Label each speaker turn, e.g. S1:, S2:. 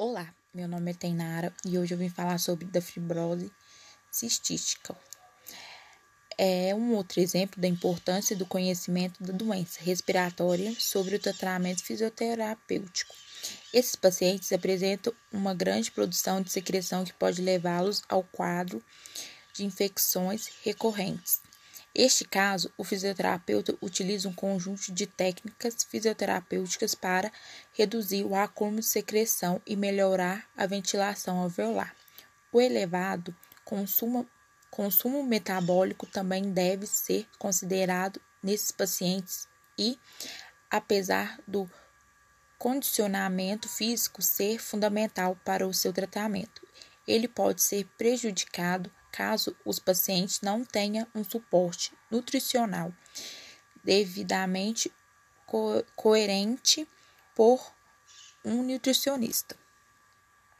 S1: Olá, meu nome é Tainara e hoje eu vim falar sobre da fibrose cistística. É um outro exemplo da importância do conhecimento da doença respiratória sobre o tratamento fisioterapêutico. Esses pacientes apresentam uma grande produção de secreção que pode levá-los ao quadro de infecções recorrentes. Este caso, o fisioterapeuta utiliza um conjunto de técnicas fisioterapêuticas para reduzir o acúmulo de secreção e melhorar a ventilação alveolar. O elevado consumo, consumo metabólico também deve ser considerado nesses pacientes e, apesar do condicionamento físico ser fundamental para o seu tratamento, ele pode ser prejudicado caso os pacientes não tenham um suporte nutricional devidamente co coerente por um nutricionista.